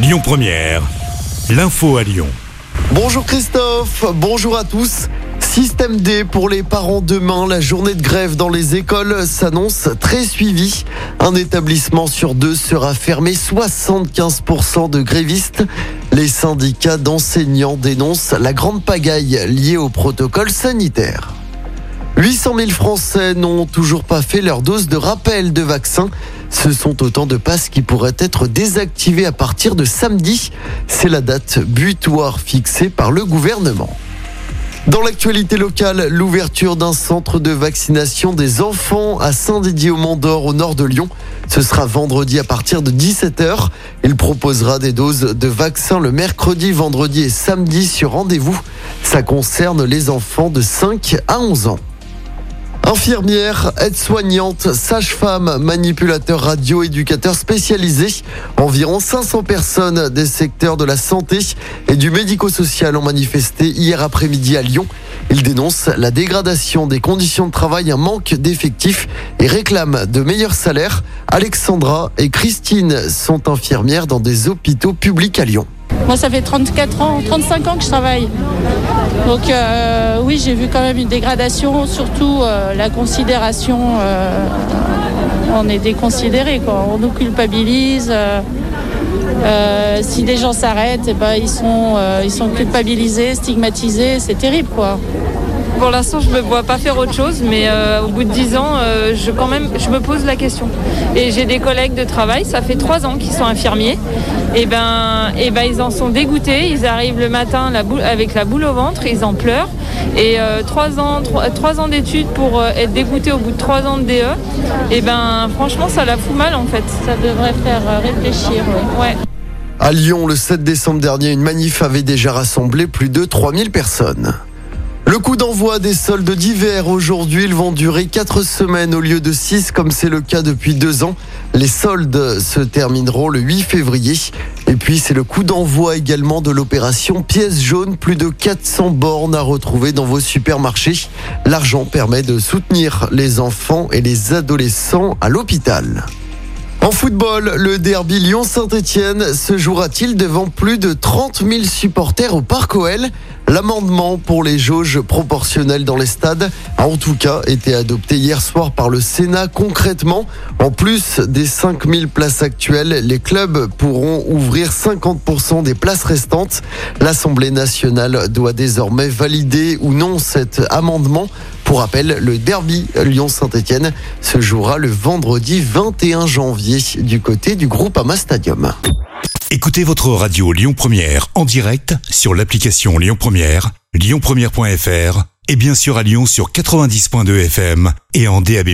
Lyon Première, l'info à Lyon. Bonjour Christophe, bonjour à tous. Système D pour les parents demain. La journée de grève dans les écoles s'annonce très suivie. Un établissement sur deux sera fermé. 75% de grévistes. Les syndicats d'enseignants dénoncent la grande pagaille liée au protocole sanitaire. 800 000 Français n'ont toujours pas fait leur dose de rappel de vaccin. Ce sont autant de passes qui pourraient être désactivées à partir de samedi. C'est la date butoir fixée par le gouvernement. Dans l'actualité locale, l'ouverture d'un centre de vaccination des enfants à Saint-Didier-au-Mont-d'Or au nord de Lyon. Ce sera vendredi à partir de 17h. Il proposera des doses de vaccins le mercredi, vendredi et samedi sur rendez-vous. Ça concerne les enfants de 5 à 11 ans. Infirmière, aide-soignante, sage-femme, manipulateur radio, éducateur spécialisé. Environ 500 personnes des secteurs de la santé et du médico-social ont manifesté hier après-midi à Lyon. Ils dénoncent la dégradation des conditions de travail, un manque d'effectifs et réclament de meilleurs salaires. Alexandra et Christine sont infirmières dans des hôpitaux publics à Lyon. Moi, ça fait 34 ans, 35 ans que je travaille. Donc euh, oui, j'ai vu quand même une dégradation, surtout euh, la considération. euh, on est déconsidéré, quoi. On nous culpabilise. Euh, si des gens s'arrêtent, eh ben, ils, sont, euh, ils sont culpabilisés, stigmatisés. C'est terrible, quoi. Pour l'instant, je ne me vois pas faire autre chose, mais euh, au bout de 10 ans, euh, je, quand même, je me pose la question. Et j'ai des collègues de travail, ça fait 3 ans qu'ils sont infirmiers. Et ben, et ben, ils en sont dégoûtés. Ils arrivent le matin la boule- avec la boule au ventre, ils en pleurent. Et 3 ans, trois- trois ans d'études pour euh, être dégoûté au bout de 3 ans de DE, et ben, franchement, ça la fout mal en fait. Ça devrait faire euh, réfléchir. ouais. Ouais. À Lyon, le 7 décembre dernier, une manif avait déjà rassemblé plus de 3000 personnes. Le coup d'envoi des soldes d'hiver aujourd'hui, ils vont durer 4 semaines au lieu de 6 comme c'est le cas depuis 2 ans. Les soldes se termineront le 8 février. Et puis c'est le coup d'envoi également de l'opération pièce jaune. Plus de 400 bornes à retrouver dans vos supermarchés. L'argent permet de soutenir les enfants et les adolescents à l'hôpital. En football, le derby Lyon-Saint-Etienne se jouera-t-il devant plus de 30 000 supporters au Parc OL L'amendement pour les jauges proportionnelles dans les stades a en tout cas été adopté hier soir par le Sénat. Concrètement, en plus des 5 000 places actuelles, les clubs pourront ouvrir 50% des places restantes. L'Assemblée nationale doit désormais valider ou non cet amendement. Pour rappel, le derby Lyon-Saint-Etienne se jouera le vendredi 21 janvier du côté du groupe Ama Stadium. Écoutez votre radio Lyon Première en direct sur l'application Lyon Première, lyonpremière.fr et bien sûr à Lyon sur 90.2 FM et en DAB+.